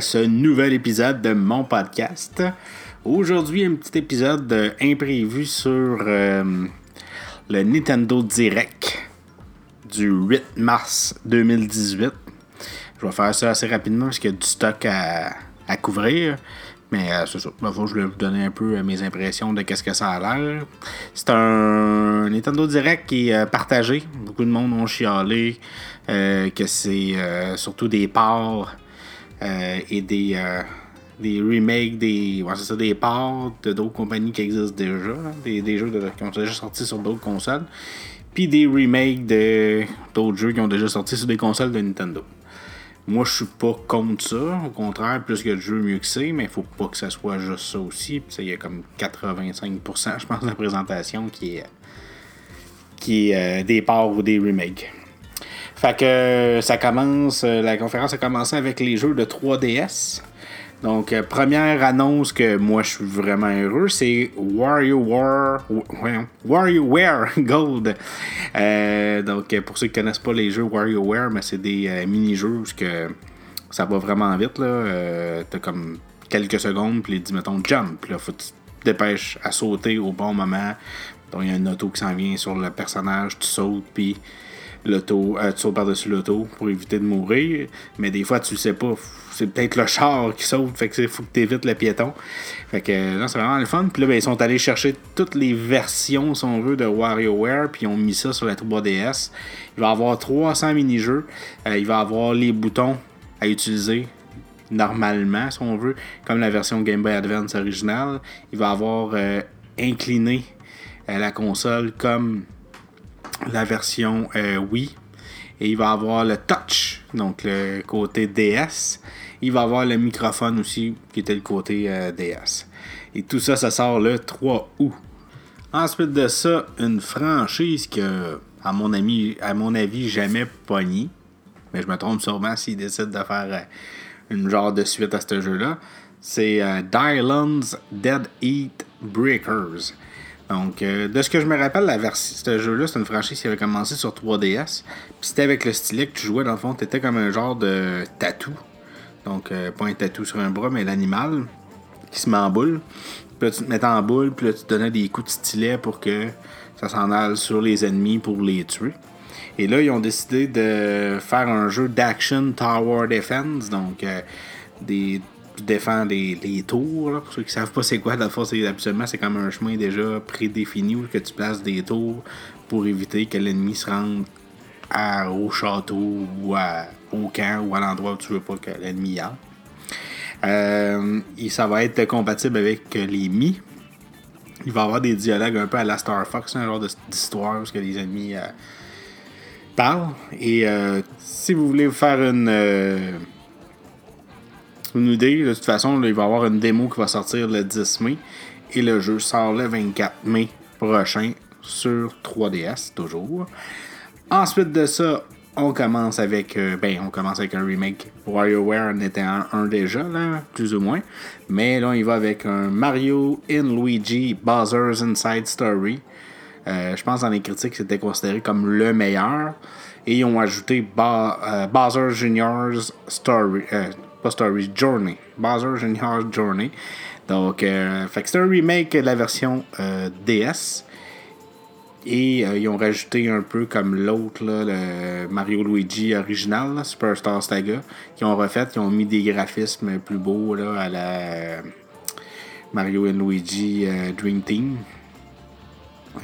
ce nouvel épisode de mon podcast. Aujourd'hui, un petit épisode euh, imprévu sur euh, le Nintendo Direct du 8 mars 2018. Je vais faire ça assez rapidement parce qu'il y a du stock à, couvrir. Mais euh, c'est ça. je voulais vous donner un peu mes impressions de qu'est-ce que ça a l'air. C'est un Nintendo Direct qui est partagé. Beaucoup de monde ont chialé que c'est surtout des parts et des des remakes, des, ouais, ça, des parts de d'autres compagnies qui existent déjà, des, jeux qui ont déjà sorti sur d'autres consoles, puis des remakes d'autres jeux qui ont déjà sorti sur des consoles de Nintendo. Moi, je suis pas contre ça. Au contraire, plus que de jeux, mieux que c'est. Mais il faut pas que ça soit juste ça aussi. Il y a comme 85%, je pense, de la présentation qui est, qui est euh, des parts ou des remakes. Fait que ça commence, euh, la conférence a commencé avec les jeux de 3DS. Donc, euh, première annonce que moi je suis vraiment heureux, c'est WarioWare WarioWare Gold. Euh, donc, pour ceux qui ne connaissent pas les jeux WarioWare, mais c'est des euh, mini-jeux que ça va vraiment vite. là. T'as comme quelques secondes, puis dit, mettons, jump. Là, faut que tu te dépêches à sauter au bon moment. Donc, il y a une auto qui s'en vient sur le personnage, tu sautes, puis l'auto, tu sautes par-dessus l'auto pour éviter de mourir. Mais des fois, tu sais pas c'est peut-être le char qui saute, fait que faut que tu évites le piéton. Fait que là, c'est vraiment le fun. Puis là, ben, ils sont allés chercher toutes les versions, si on veut, de WarioWare, puis ils ont mis ça sur la 3DS. Il va y avoir 300 mini-jeux. Euh, il va y avoir les boutons à utiliser normalement, si on veut, comme la version Game Boy Advance originale. Il va avoir euh, incliné euh, la console comme la version Wii. Et il va avoir le touch, donc le côté DS. Il va avoir le microphone aussi, qui était le côté euh, DS. Et tout ça, ça sort le 3 août. Ensuite de ça, une franchise que, à mon, à mon avis, jamais pogné. Mais je me trompe sûrement s'ils décident de faire euh, une genre de suite à ce jeu-là. C'est euh, Dylan's Dead Eat Breakers. Donc, de ce que je me rappelle, la ce jeu-là, c'est une franchise qui avait commencé sur 3DS. Puis c'était avec le stylet que tu jouais, dans le fond, t'étais comme un genre de tatou. Donc, euh, pas un tatou sur un bras, mais l'animal qui se met en boule. Puis là, tu te mettais en boule, puis là, tu donnais des coups de stylet pour que ça s'en aille sur les ennemis pour les tuer. Et là, ils ont décidé de faire un jeu d'action Tower Defense. Donc, euh, tu défends les, tours. pour ceux qui savent pas c'est quoi, la force, absolument, c'est comme un chemin déjà prédéfini où que tu places des tours pour éviter que l'ennemi se rende au château ou au camp ou à l'endroit où tu veux pas que l'ennemi y aille. Euh, et ça va être compatible avec les Mi. Il va y avoir des dialogues un peu à la Star Fox, un genre d'histoire où que les ennemis euh, parlent. Et euh, si vous voulez faire une, une idée, de toute façon, il va y avoir une démo qui va sortir le 10 mai. Et le jeu sort le 24 mai prochain sur 3DS, toujours. Ensuite de ça, on commence avec euh, ben on commence avec un remake WarioWare en était un, déjà là plus ou moins mais là il va avec un Mario in Luigi Bowser's Inside Story euh, je pense dans les critiques c'était considéré comme le meilleur et ils ont ajouté euh, Bowser Junior's Story pas Story Journey Bowser Junior's Journey donc c'est un remake de la version DS et euh, ils ont rajouté un peu comme l'autre, le Mario Luigi original, Superstar Saga, qui ont refait, qui ont mis des graphismes plus beaux là, à la Mario Luigi euh, Dream Team.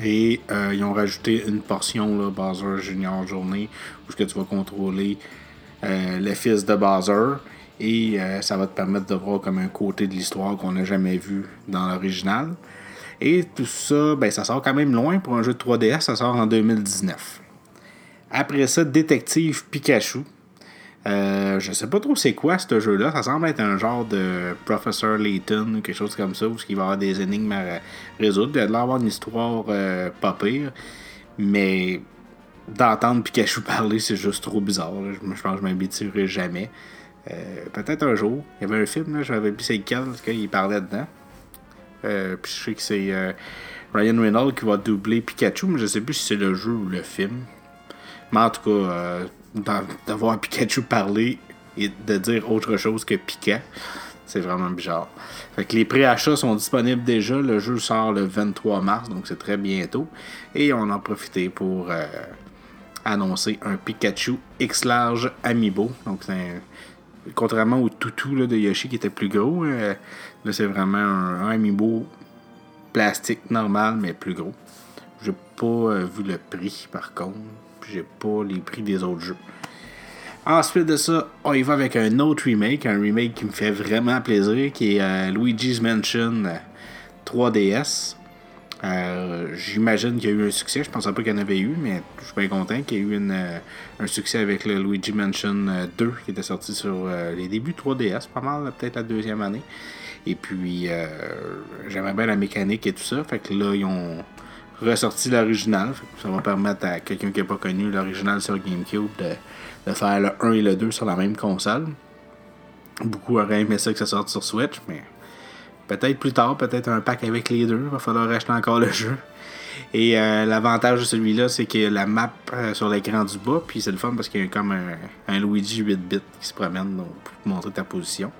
Et euh, ils ont rajouté une portion, là, Bowser Junior Journée, où ce que tu vas contrôler le fils de Bowser. Et ça va te permettre de voir comme un côté de l'histoire qu'on n'a jamais vu dans l'original. Et tout ça, ben, ça sort quand même loin pour un jeu de 3DS, ça sort en 2019. Après ça, Détective Pikachu. Euh, je sais pas trop c'est quoi ce jeu-là. Ça semble être un genre de Professor Layton ou quelque chose comme ça, où il va y avoir des énigmes à résoudre. Il va avoir une histoire euh, pas pire. Mais d'entendre Pikachu parler, c'est juste trop bizarre. Je, pense que je m'habituerai jamais. Euh, peut-être un jour. Il y avait un film, là, j'avais vu c'est lequel, parce qu'il parlait dedans. Euh, puis je sais que c'est euh, Ryan Reynolds qui va doubler Pikachu, mais je sais plus si c'est le jeu ou le film. Mais en tout cas, d'avoir Pikachu parler, et de dire autre chose que piquant. C'est vraiment bizarre. Fait que les préachats sont disponibles déjà. Le jeu sort le 23 mars, donc c'est très bientôt. Et on en profité pour annoncer un Pikachu X-Large Amiibo. Donc c'est contrairement au toutou de Yoshi qui était plus gros, euh, là c'est vraiment un, Amiibo plastique normal mais plus gros. J'ai pas euh, vu le prix par contre. J'ai pas les prix des autres jeux. Ensuite de ça, on y va avec un autre remake, un remake qui me fait vraiment plaisir, qui est euh, Luigi's Mansion 3DS. Euh, j'imagine qu'il y a eu un succès. Je pensais pas qu'il y en avait eu, mais je suis bien content qu'il y ait eu euh, un succès avec le Luigi Mansion 2 qui était sorti sur les débuts 3DS, pas mal, peut-être la deuxième année. Et puis, j'aimais bien la mécanique et tout ça. Fait que là, ils ont ressorti l'original. Ça va permettre à quelqu'un qui n'a pas connu l'original sur GameCube de de faire le 1 et le 2 sur la même console. Beaucoup auraient aimé ça que ça sorte sur Switch, mais peut-être plus tard, peut-être un pack avec les deux. Va falloir acheter encore le jeu. Et euh, l'avantage de celui-là, c'est a la map euh, sur l'écran du bas, puis c'est le fun parce qu'il y a comme un, Luigi 8-bit qui se promène pour montrer ta position.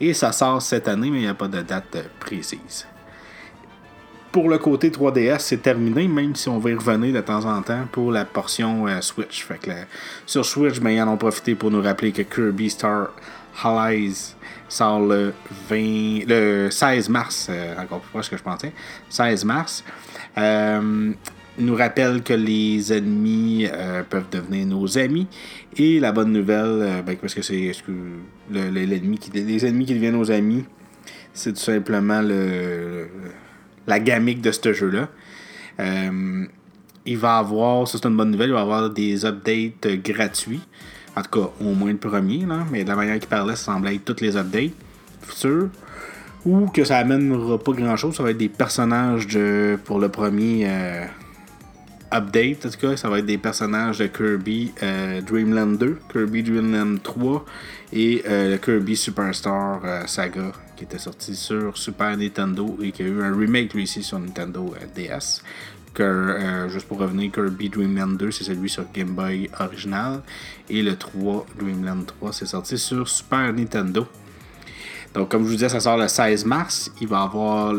Et ça sort cette année, mais il n'y a pas de date euh, précise pour le côté 3DS, c'est terminé, même si on va y revenir de temps en temps pour la portion Switch. Que sur Switch, ben, ils en ont profité pour nous rappeler que Kirby Star Allies sort le, 20, le 16 mars, euh, encore plus proche que je pensais, 16 mars. Euh, nous rappelle que les ennemis peuvent devenir nos amis. Et la bonne nouvelle, ben, parce que c'est les ennemis qui deviennent nos amis, c'est tout simplement le la gamique de ce jeu-là. Euh, il va avoir, ça c'est une bonne nouvelle, il va avoir des updates gratuits. En tout cas, au moins le premier, mais de la manière qu'il parlait, ça semblait être tous les updates futurs. Ou que ça amènera pas grand chose, ça va être des personnages de, pour le premier euh, update. En tout cas, ça va être des personnages de Kirby euh, Dreamland 2, Kirby Dreamland 3 et le Kirby Superstar Saga qui était sorti sur Super Nintendo et qui a eu un remake lui ici sur Nintendo euh, DS. Euh, juste pour revenir, Kirby Dreamland 2, c'est celui sur Game Boy original. Et le 3, Dreamland 3, c'est sorti sur Super Nintendo. Donc, comme je vous disais, ça sort le 16 mars. Il va avoir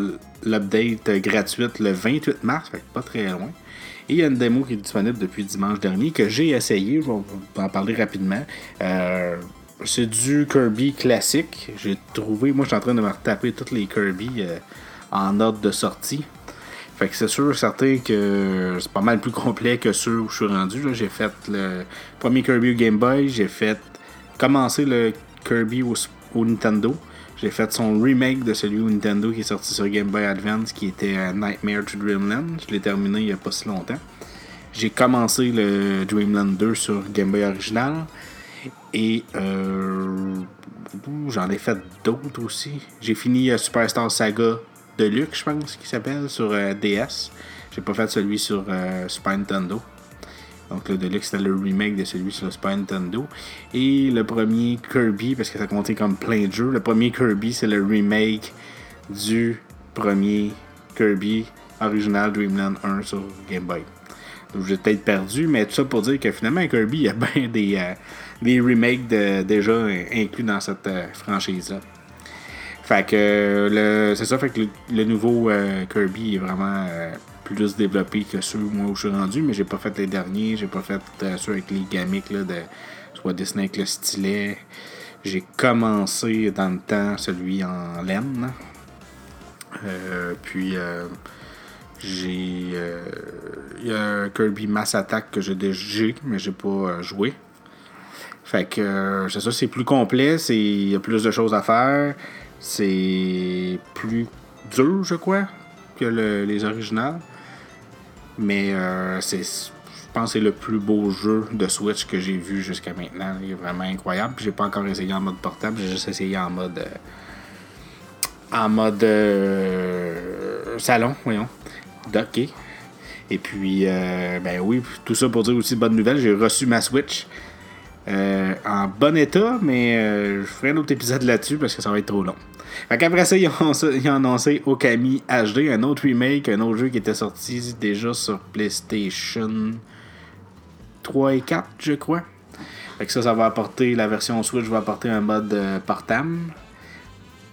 l'update gratuite le 28 mars, pas très loin. Et il y a une démo qui est disponible depuis dimanche dernier que j'ai essayé. Je vais vous en parler rapidement. Euh, c'est du Kirby classique. J'ai trouvé, moi je suis en train de me retaper toutes les Kirby euh, en ordre de sortie. Fait que c'est sûr, certain que c'est pas mal plus complet que ceux où je suis rendu. J'ai fait le premier Kirby au Game Boy, j'ai fait commencer le Kirby au, Nintendo. J'ai fait son remake de celui au Nintendo qui est sorti sur Game Boy Advance qui était Nightmare to Dreamland. Je l'ai terminé il n'y a pas si longtemps. J'ai commencé le Dreamland 2 sur Game Boy original. Et euh, j'en ai fait d'autres aussi. J'ai fini euh, Superstar Saga Deluxe, je pense, qui s'appelle, sur euh, DS. J'ai pas fait celui sur Super Nintendo. Donc le Deluxe, c'était le remake de celui sur Super Nintendo. Et le premier Kirby, parce que ça comptait comme plein de jeux, le premier Kirby, c'est le remake du premier Kirby original Dreamland 1 sur Game Boy. Donc j'ai peut-être perdu, mais tout ça pour dire que finalement, Kirby, il y a bien des les remakes déjà inclus dans cette euh, franchise-là. Fait que le, c'est ça, fait que le, nouveau euh, Kirby est vraiment euh, plus développé que ceux où je suis rendu, mais j'ai pas fait les derniers, j'ai pas fait ceux avec les gamiques là, de soit Disney avec le stylet. J'ai commencé dans le temps celui en laine. puis j'ai il y a un Kirby Mass Attack que j'ai déjà mais j'ai pas joué. Fait que euh, c'est ça, c'est plus complet, il y a plus de choses à faire, c'est plus dur, je crois, que les originales. Mais euh, c'est, je pense que c'est le plus beau jeu de Switch que j'ai vu jusqu'à maintenant. Il est vraiment incroyable. J'ai pas encore essayé en mode portable, j'ai juste essayé en mode. Euh, en mode salon, voyons. Docké. Et puis, ben oui, tout ça pour dire aussi bonne nouvelle, j'ai reçu ma Switch. Euh, en bon état, mais euh, je ferai un autre épisode là-dessus parce que ça va être trop long. Fait qu'après ça, ils ont, annoncé Okami HD, un autre remake, un autre jeu qui était sorti déjà sur PlayStation 3 et 4, je crois. Fait ça, ça va apporter, la version Switch va apporter un mode euh, portable,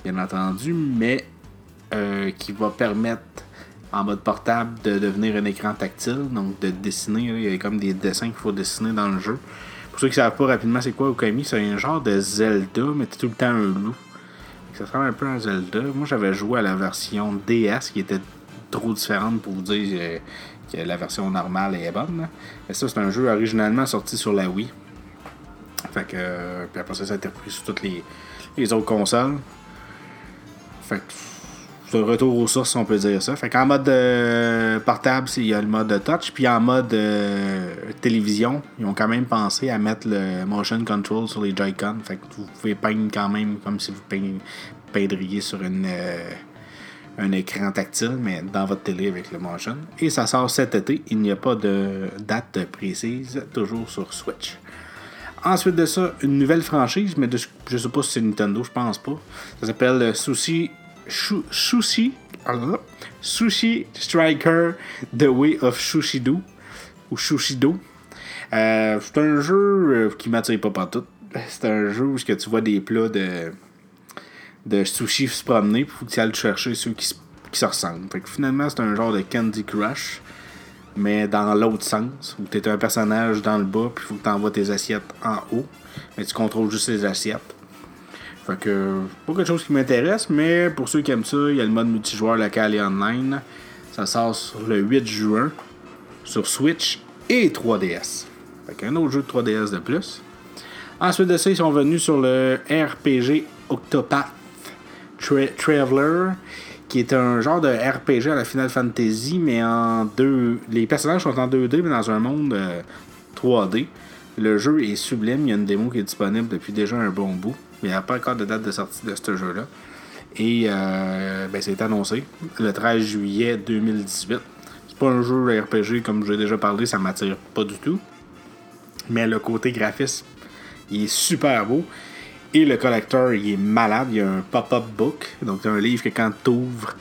bien entendu, mais euh, qui va permettre en mode portable de devenir un écran tactile, donc de dessiner. Il y a comme des dessins qu'il faut dessiner dans le jeu. Pour ceux qui ne savent pas rapidement c'est quoi Okami, c'est un genre de Zelda, mais tout le temps un loup. Ça ressemble un peu à un Zelda. Moi j'avais joué à la version DS qui était trop différente pour vous dire euh, que la version normale est bonne. Mais ça, c'est un jeu originalement sorti sur la Wii. Fait que. Euh, puis après ça, ça a été repris sur toutes les, les autres consoles. Fait que. Retour aux sources, on peut dire ça. Fait qu'en mode euh, portable, il y a le mode touch. Puis en mode euh, télévision, ils ont quand même pensé à mettre le motion control sur les Joy-Con. Fait que vous pouvez peindre quand même comme si vous peindriez sur une, un écran tactile, mais dans votre télé avec le motion. Et ça sort cet été. Il n'y a pas de date précise, toujours sur Switch. Ensuite de ça, une nouvelle franchise, mais je sais pas si c'est Nintendo, je pense pas. Ça s'appelle Sushi. Sushi. Sushi Striker The Way of Shushido. Ou Shushido. Euh, c'est un jeu euh, qui m'attire pas partout. C'est un jeu où tu vois des plats de, de sushi se promener, il faut que tu ailles chercher ceux qui, qui se ressemblent. Fait que finalement, c'est un genre de Candy Crush mais dans l'autre sens, où tu es un personnage dans le bas, puis il faut que tu envoies tes assiettes en haut, mais tu contrôles juste les assiettes. Fait que, pas quelque chose qui m'intéresse, mais pour ceux qui aiment ça, il y a le mode multijoueur local et online. Ça sort sur le 8 juin sur Switch et 3DS. Fait qu'un autre jeu de 3DS de plus. Ensuite de ça, ils sont venus sur le RPG Octopath Traveler qui est un genre de RPG à la Final Fantasy, mais en deux. Les personnages sont en 2D, mais dans un monde 3D. Euh, le jeu est sublime. Il y a une démo qui est disponible depuis déjà un bon bout. Mais il n'y a pas encore de date de sortie de ce jeu-là. Et euh, ben, c'est annoncé le 13 juillet 2018. C'est pas un jeu RPG comme j'ai déjà parlé, ça m'attire pas du tout. Mais le côté graphisme, il est super beau. Et le collector, il est malade. Il y a un pop-up book. Donc, c'est un livre que quand tu ouvres,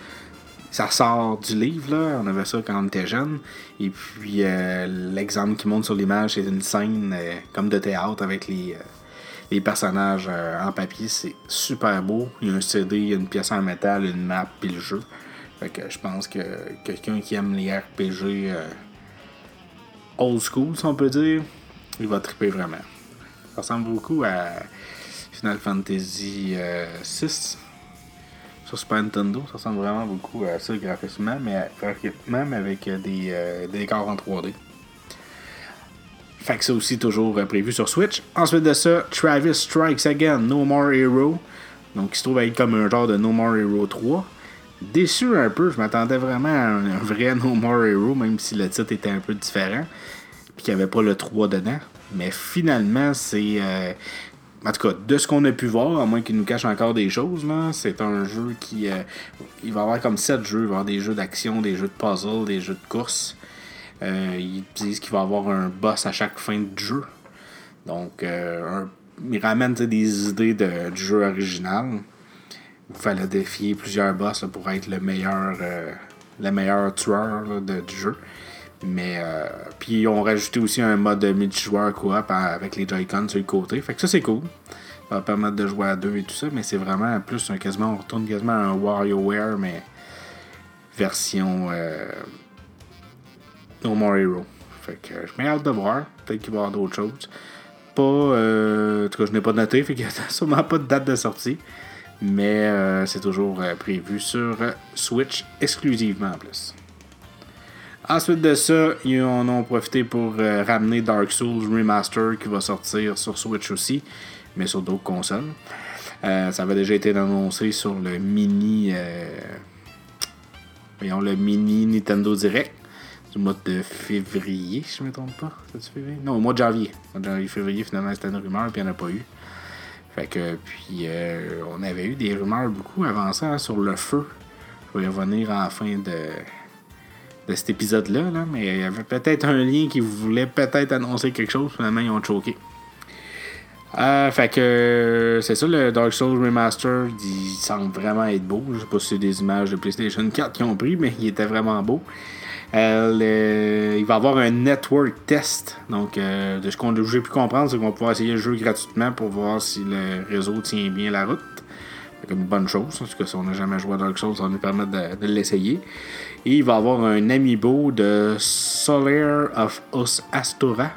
ça sort du livre. Là. On avait ça quand on était jeune. Et puis, euh, l'exemple qui monte sur l'image, c'est une scène euh, comme de théâtre avec les, euh, les personnages en papier. C'est super beau. Il y a un CD, il y a une pièce en métal, une map, puis le jeu. Fait que je pense que quelqu'un qui aime les RPG old school, si on peut dire, il va triper vraiment. Ça ressemble beaucoup à Final Fantasy 6 euh, sur Super Nintendo. Ça ressemble vraiment beaucoup à ça graphiquement, mais même avec euh, des, euh, des décors en 3D. Fait que c'est aussi toujours prévu sur Switch. Ensuite de ça, Travis Strikes Again, No More Hero. Donc il se trouve être comme un genre de No More Hero 3. Déçu un peu, je m'attendais vraiment à un, vrai No More Hero, même si le titre était un peu différent. Puis qu'il n'y avait pas le 3 dedans. Mais finalement, c'est en tout cas, de ce qu'on a pu voir, à moins qu'il nous cache encore des choses, c'est un jeu qui. Euh, il va y avoir comme 7 jeux. Il va y avoir des jeux d'action, des jeux de puzzle, des jeux de course. Euh, ils disent qu'il va avoir un boss à chaque fin de jeu. Donc, euh, ils ramènent des idées de, du jeu original. Il fallait défier plusieurs boss pour être le meilleur, le meilleur tueur du jeu. Mais euh, puis ils ont rajouté aussi un mode multijoueur coop avec les Joy-Con sur le côté. Fait que ça c'est cool. Ça va permettre de jouer à deux et tout ça, mais c'est vraiment plus un quasiment on retourne quasiment à un WarioWare mais version euh, No More Hero. Fait que je mets hâte de voir. Peut-être qu'il va y avoir d'autres choses. Pas. Euh, en tout cas, je n'ai pas noté, fait qu'il n'y a sûrement pas de date de sortie. Mais euh, c'est toujours prévu sur Switch exclusivement en plus. Ensuite de ça, ils en ont profité pour euh, ramener Dark Souls Remaster qui va sortir sur Switch aussi, mais sur d'autres consoles. Euh, ça avait déjà été annoncé sur le mini. Euh, voyons, le mini Nintendo Direct du mois de février, si je ne me trompe pas. février? Non, au mois de janvier. Au mois de janvier, février, finalement, c'était une rumeur, puis il n'y en a pas eu. Fait que, puis, on avait eu des rumeurs beaucoup avant ça hein, sur le feu. Je vais revenir en fin de de cet épisode-là, mais il y avait peut-être un lien qui voulait peut-être annoncer quelque chose, finalement ils ont choqué. Euh, fait que c'est ça, le Dark Souls Remaster, il semble vraiment être beau. Je sais pas si c'est des images de PlayStation 4 qui ont pris, mais il était vraiment beau. Euh, il va avoir un network test. Donc, euh, de ce qu'on j'ai pu comprendre, c'est qu'on va pouvoir essayer le jeu gratuitement pour voir si le réseau tient bien la route. C'est une bonne chose, parce que si on n'a jamais joué à Dark Souls, ça va nous permettre de, l'essayer. Et il va avoir un amiibo de Solaire of Os Astora.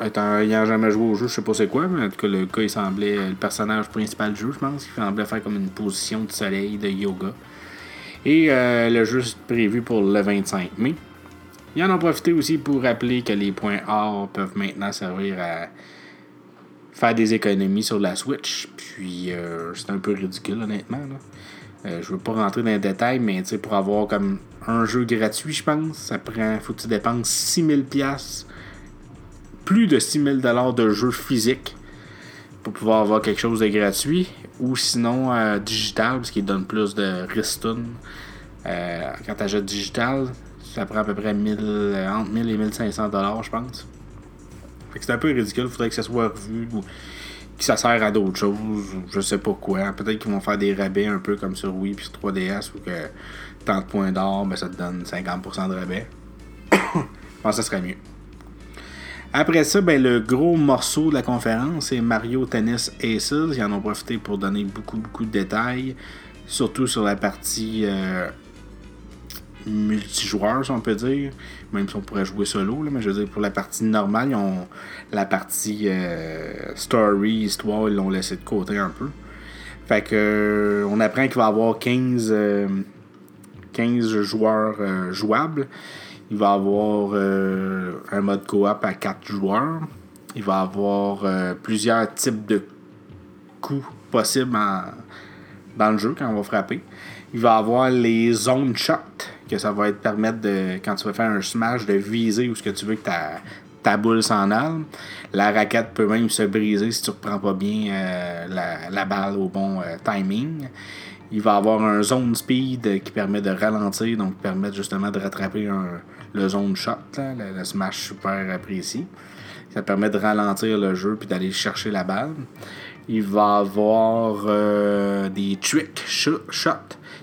Ayant jamais joué au jeu, je sais pas c'est quoi, mais en tout cas, le il semblait le personnage principal du jeu, je pense. Il semblait faire comme une position de soleil, de yoga. Et euh, le jeu prévu pour le 25 mai. Ils en ont profité aussi pour rappeler que les points or peuvent maintenant servir à faire des économies sur la Switch. Puis euh, c'est un peu ridicule, honnêtement. Euh, je veux pas rentrer dans les détails, mais pour avoir comme un jeu gratuit, je pense, ça prend. faut que tu dépenses 6000$. Plus de 6000$ de jeu physique pour pouvoir avoir quelque chose de gratuit ou sinon euh, digital parce qu'il donne plus de ristoun. Euh, quand tu achètes digital, ça prend à peu près 1000, euh, entre 1000 et 1500 dollars, je pense. Fait que c'est un peu ridicule, faudrait que ça soit revu ou que ça sert à d'autres choses, je sais pas quoi. Peut-être qu'ils vont faire des rabais un peu comme sur Wii puis sur 3DS ou que tant de points d'or, ben, ça te donne 50% de rabais. je pense que ça serait mieux. Après ça, ben, le gros morceau de la conférence, c'est Mario Tennis Aces. Ils en ont profité pour donner beaucoup, beaucoup de détails, surtout sur la partie euh, multijoueur, si on peut dire. Même si on pourrait jouer solo, mais je veux dire, pour la partie normale, ils ont la partie euh, story, histoire, ils l'ont laissé de côté un peu. Fait que euh, on apprend qu'il va y avoir 15, 15 joueurs jouables. Il va avoir euh, un mode coop à 4 joueurs. Il va avoir euh, plusieurs types de coups possibles dans le jeu quand on va frapper. Il va avoir les zones shot, que ça va être permettre de, quand tu vas faire un smash, de viser où ce que tu veux que ta, boule s'en aille. La raquette peut même se briser si tu ne reprends pas bien euh, la, balle au bon timing. Il va avoir un zone speed qui permet de ralentir, donc permettre justement de rattraper un, le zone shot, le, smash super apprécié. Ça permet de ralentir le jeu puis d'aller chercher la balle. Il va avoir euh, des trick shots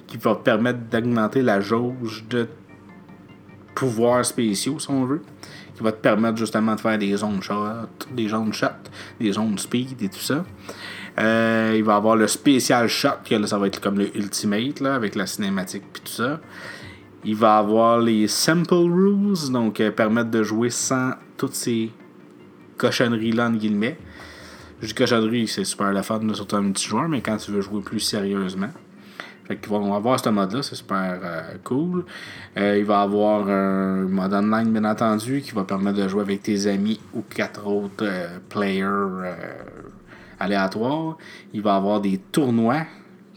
qui vont permettre d'augmenter la jauge de pouvoirs spéciaux, si on veut. Qui va te permettre justement de faire des zones shot, des zones shot, des zones speed et tout ça. Euh, il va avoir le spécial shot, là, ça va être comme le ultimate là, avec la cinématique et tout ça. Il va avoir les Simple Rules, donc euh, permettre de jouer sans toutes ces cochonneries-là, en guillemets. Je dis cochonnerie, c'est super la fun, surtout petit joueur, mais quand tu veux jouer plus sérieusement. Fait qu'ils vont avoir ce mode-là, c'est super euh, cool. Euh, il va avoir un mode online, bien entendu, qui va permettre de jouer avec tes amis ou quatre autres players aléatoires. Il va avoir des tournois,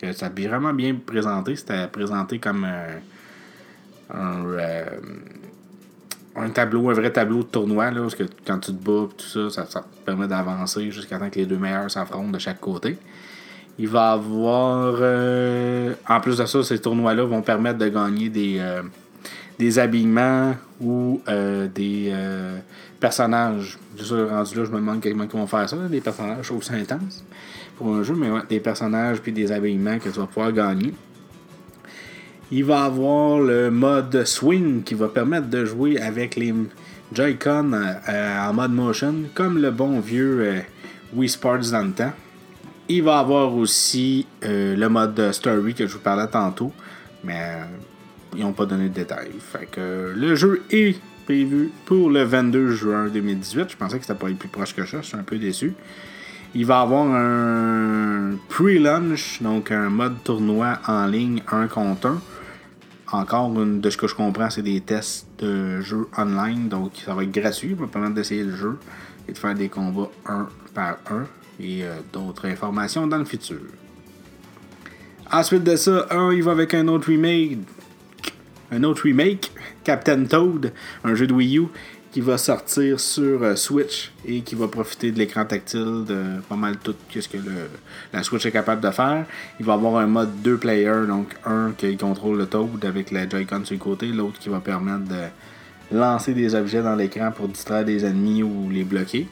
que ça a vraiment bien présenté. C'était présenté comme euh, un, tableau, un vrai tableau de tournoi, là, parce que quand tu te bats, tout ça, ça, te permet d'avancer jusqu'à temps que les deux meilleurs s'affrontent de chaque côté. Il va avoir. Euh, en plus de ça, ces tournois-là vont permettre de gagner des, euh, des habillements ou des personnages. Juste rendu là, je me demande comment ils vont faire ça, des personnages, aussi intenses pour un jeu, mais ouais, des personnages puis des habillements que tu vas pouvoir gagner. Il va avoir le mode swing qui va permettre de jouer avec les Joy-Con euh, en mode motion, comme le bon vieux euh, Wii Sports dans le temps. Il va avoir aussi euh, le mode story que je vous parlais tantôt, mais ils n'ont pas donné de détails. Fait que le jeu est prévu pour le 22 juin 2018. Je pensais que c'était pas plus proche que ça, je suis un peu déçu. Il va avoir un pre-launch, donc un mode tournoi en ligne 1 contre 1 encore, de ce que je comprends, c'est des tests de jeux online. Donc, ça va être gratuit. Va permettre d'essayer le jeu et de faire des combats un par un et euh, d'autres informations dans le futur. Ensuite de ça, un, il va avec un autre remake. Un autre remake, Captain Toad, un jeu de Wii U qui va sortir sur euh, Switch et qui va profiter de l'écran tactile de pas mal tout ce que le, la Switch est capable de faire. Il va avoir un mode deux players, donc un qui contrôle le Toad avec la Joy-Con sur le côté, l'autre qui va permettre de lancer des objets dans l'écran pour distraire des ennemis ou les bloquer.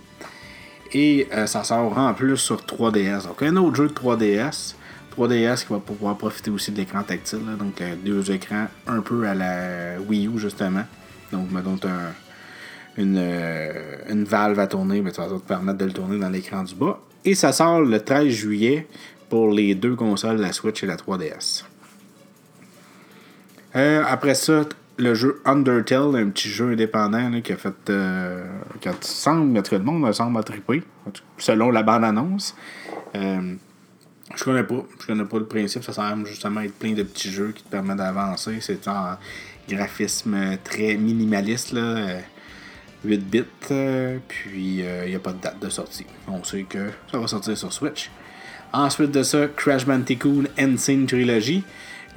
Et euh, ça sort en plus sur 3DS. Donc un autre jeu de 3DS 3DS qui va pouvoir profiter aussi de l'écran tactile. donc deux écrans un peu à la Wii U justement. Donc mettons un, une, une valve à tourner, mais ça va te permettre de le tourner dans l'écran du bas. Et ça sort le 13 juillet pour les deux consoles, la Switch et la 3DS. Euh, après ça, le jeu Undertale, un petit jeu indépendant qui a fait. Euh, qui semble, que le monde semble triper, selon la bande-annonce. Euh, je connais pas. Je connais pas le principe. Ça semble justement être plein de petits jeux qui te permettent d'avancer. C'est un graphisme très minimaliste. Là, 8 bits. puis il n'y a pas de date de sortie. On sait que ça va sortir sur Switch. Ensuite de ça, Crash Bandicoot Insane Trilogy.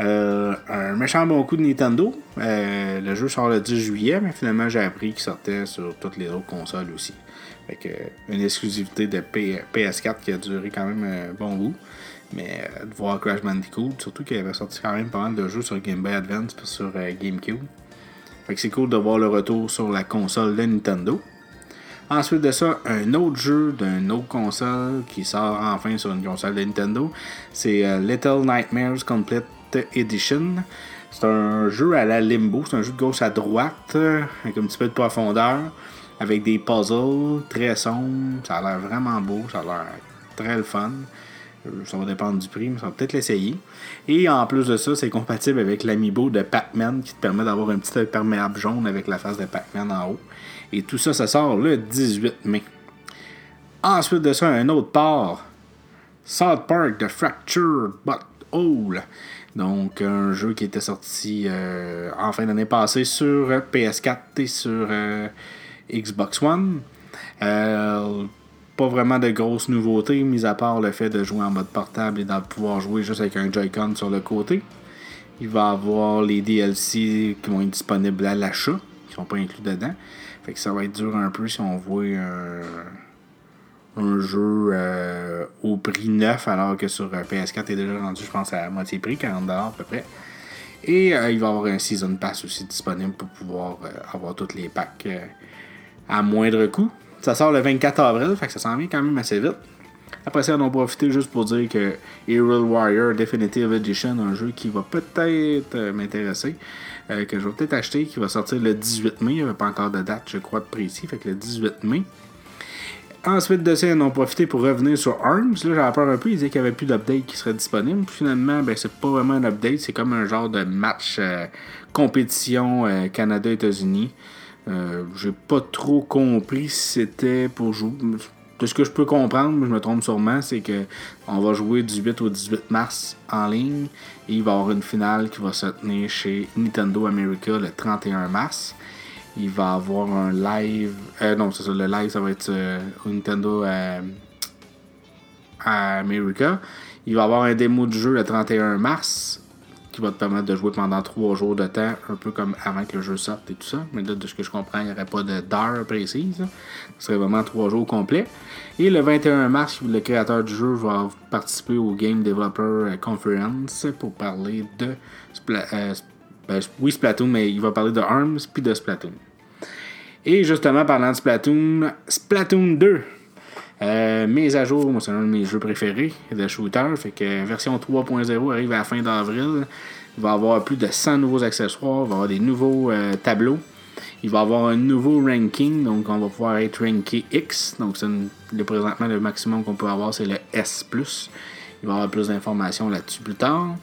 Euh, un méchant bon coup de Nintendo. Euh, le jeu sort le 10 juillet, mais finalement j'ai appris qu'il sortait sur toutes les autres consoles aussi. Fait que, une exclusivité de PS4 qui a duré quand même un bon bout. Mais euh, de voir Crash Bandicoot, surtout qu'il avait sorti quand même pas mal de jeux sur Game Boy Advance et sur GameCube. Fait que c'est cool de voir le retour sur la console de Nintendo. Ensuite de ça, un autre jeu d'une autre console qui sort enfin sur une console de Nintendo. C'est Little Nightmares Complete Edition. C'est un jeu à la limbo, c'est un jeu de gauche à droite, avec un petit peu de profondeur, avec des puzzles très sombres. Ça a l'air vraiment beau, ça a l'air très le fun. Ça va dépendre du prix, mais ça va peut-être l'essayer. Et en plus de ça, c'est compatible avec l'amiibo de Pac-Man qui te permet d'avoir un petit imperméable jaune avec la face de Pac-Man en haut. Et tout ça, ça sort le 18 mai. Ensuite de ça, un autre part. South Park The Fractured But Whole. Donc, un jeu qui était sorti euh, en fin d'année passée sur PS4 et sur euh, Xbox One. Euh, pas vraiment de grosses nouveautés, mis à part le fait de jouer en mode portable et de pouvoir jouer juste avec un Joy-Con sur le côté. Il va avoir les DLC qui vont être disponibles à l'achat, qui sont pas inclus dedans. Fait que ça va être dur un peu si on voit un un jeu euh, au prix neuf, alors que sur euh, PS4 est déjà rendu, je pense, à moitié prix, 40$ à peu près. Et euh, il va y avoir un Season Pass aussi disponible pour pouvoir avoir tous les packs à moindre coût. Ça sort le 24 avril, fait que ça s'en vient quand même assez vite. Après ça, on a profité juste pour dire que Hero Warrior Definitive Edition, un jeu qui va peut-être m'intéresser, que je vais peut-être acheter, qui va sortir le 18 mai. Il n'y avait pas encore de date, je crois, de précis, fait que le 18 mai. Ensuite de ça, ils ont profité pour revenir sur ARMS. Là, j'avais peur un peu, ils disaient qu'il n'y avait plus d'update qui serait disponible. Finalement, ben, c'est pas vraiment un update, c'est comme un genre de match euh, compétition euh, Canada-États-Unis. Euh, j'ai pas trop compris si c'était pour jouer. De ce que je peux comprendre, mais je me trompe sûrement, c'est que on va jouer du 8 au 18 mars en ligne et il va y avoir une finale qui va se tenir chez Nintendo America le 31 mars. Il va avoir un live. Euh, non, c'est ça, le live, ça va être euh, Nintendo euh, à America. Il va avoir un démo du jeu le 31 mars qui va te permettre de jouer pendant 3 jours de temps, un peu comme avant que le jeu sorte et tout ça. Mais là, de ce que je comprends, il n'y aurait pas d'heure précise. Ce serait vraiment 3 jours complets. Et le 21 mars, le créateur du jeu va participer au Game Developer Conference pour parler de ben, oui, Splatoon, mais il va parler de ARMS puis de Splatoon. Et justement, parlant de Splatoon, Splatoon 2. Euh, mise à jour, moi c'est un de mes jeux préférés de shooter. Fait que version 3.0 arrive à la fin d'avril. Il va avoir plus de 100 nouveaux accessoires, il va avoir des nouveaux euh, tableaux. Il va avoir un nouveau ranking, donc on va pouvoir être ranké X. Donc c'est le présentement le maximum qu'on peut avoir, c'est le S. Il va y avoir plus d'informations là-dessus plus tard.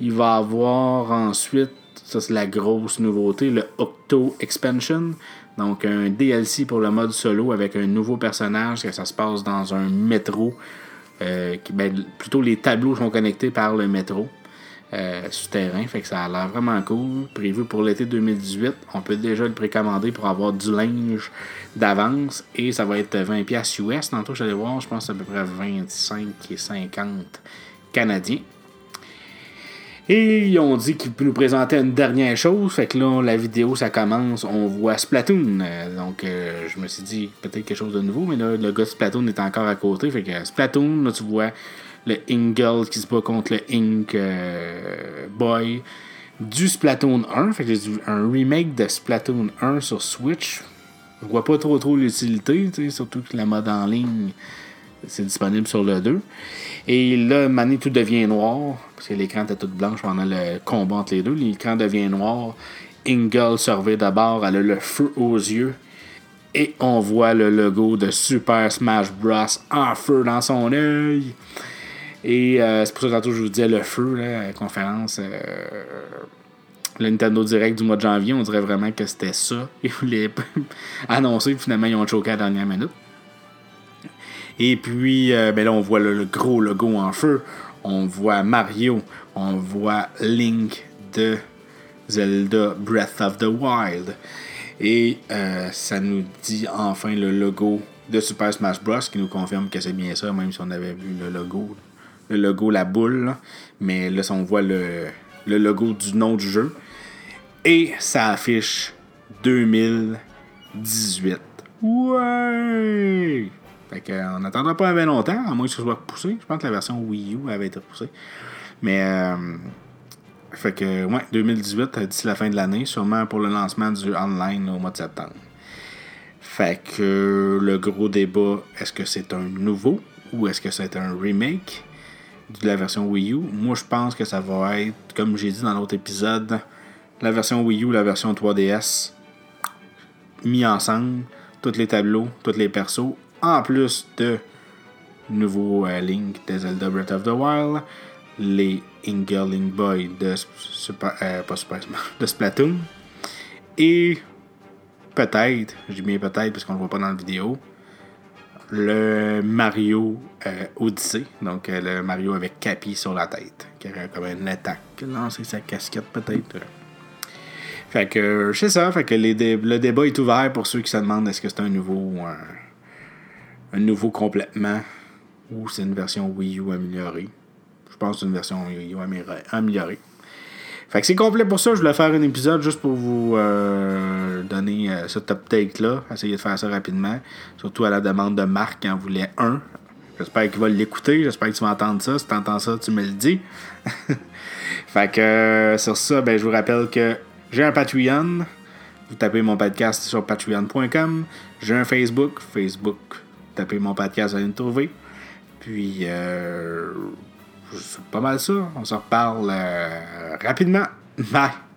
Il va avoir ensuite ça, c'est la grosse nouveauté, le Octo Expansion. Donc, un DLC pour le mode solo avec un nouveau personnage, que ça se passe dans un métro. Euh, ben, plutôt, les tableaux sont connectés par le métro euh, souterrain. Fait que ça a l'air vraiment cool. Prévu pour l'été 2018. On peut déjà le précommander pour avoir du linge d'avance. Et ça va être 20$ US. Tantôt, j'allais voir, je pense à peu près 25 et 50 canadiens. Et ils ont dit qu'ils nous présenter une dernière chose. Fait que là, la vidéo, ça commence. On voit Splatoon. Euh, donc, euh, je me suis dit peut-être quelque chose de nouveau. Mais là, le gars de Splatoon est encore à côté. Fait que Splatoon, là, tu vois le Ingel qui se bat contre le Ink euh, Boy du Splatoon 1. Fait que j'ai un remake de Splatoon 1 sur Switch. Je vois pas trop trop l'utilité, surtout que la mode en ligne c'est disponible sur le 2. Et là, Mané, tout devient noir, parce que l'écran était tout blanche pendant le combat entre les deux. L'écran devient noir. Ingle surveille d'abord, elle a le feu aux yeux. Et on voit le logo de Super Smash Bros. en feu dans son œil. Et euh, c'est pour ça que tantôt je vous disais le feu, là, la conférence. Euh, le Nintendo Direct du mois de janvier, on dirait vraiment que c'était ça. Ils voulaient annoncer, finalement, ils ont choqué à la dernière minute. Et puis, euh, ben là, on voit le, gros logo en feu. On voit Mario. On voit Link de Zelda Breath of the Wild. Et euh, ça nous dit enfin le logo de Super Smash Bros. qui nous confirme que c'est bien ça, même si on avait vu le logo. Le logo, la boule. Mais là, on voit le, le logo du nom du jeu. Et ça affiche 2018. Ouais! Fait qu'on n'attendra pas bien longtemps, à moins que ce soit poussé. Je pense que la version Wii U avait été poussée. Mais, euh, fait que, ouais, 2018, euh, d'ici la fin de l'année, sûrement pour le lancement du online au mois de septembre. Fait que le gros débat, est-ce que c'est un nouveau ou est-ce que c'est un remake de la version Wii U? Moi, je pense que ça va être, comme j'ai dit dans l'autre épisode, la version Wii U, la version 3DS mis ensemble, tous les tableaux, tous les persos, en plus de nouveaux euh, Link de Zelda Breath of the Wild, les Ingle Link Boy de, Super, euh, de Splatoon, et peut-être, j'ai mis peut-être parce qu'on le voit pas dans la vidéo, le Mario euh, Odyssey, donc le Mario avec Capi sur la tête, qui aurait comme une attaque, lancer sa casquette peut-être. Fait que c'est ça, fait que le débat est ouvert pour ceux qui se demandent est-ce que c'est un nouveau un, nouveau complètement ou c'est une version Wii U améliorée? Je pense que c'est une version Wii U améliorée. Fait que c'est complet pour ça. Je voulais faire un épisode juste pour vous euh, donner euh, ce top take-là. Essayer de faire ça rapidement. Surtout à la demande de Marc qui en voulait un. J'espère qu'il va l'écouter. J'espère que tu vas entendre ça. Si tu entends ça, tu me le dis. fait que euh, sur ça, ben, je vous rappelle que j'ai un Patreon. Vous tapez mon podcast sur patreon.com. J'ai un Facebook. Facebook. Tapez mon podcast, vous allez me. Puis, euh, c'est pas mal ça. On se reparle euh, rapidement. Bye.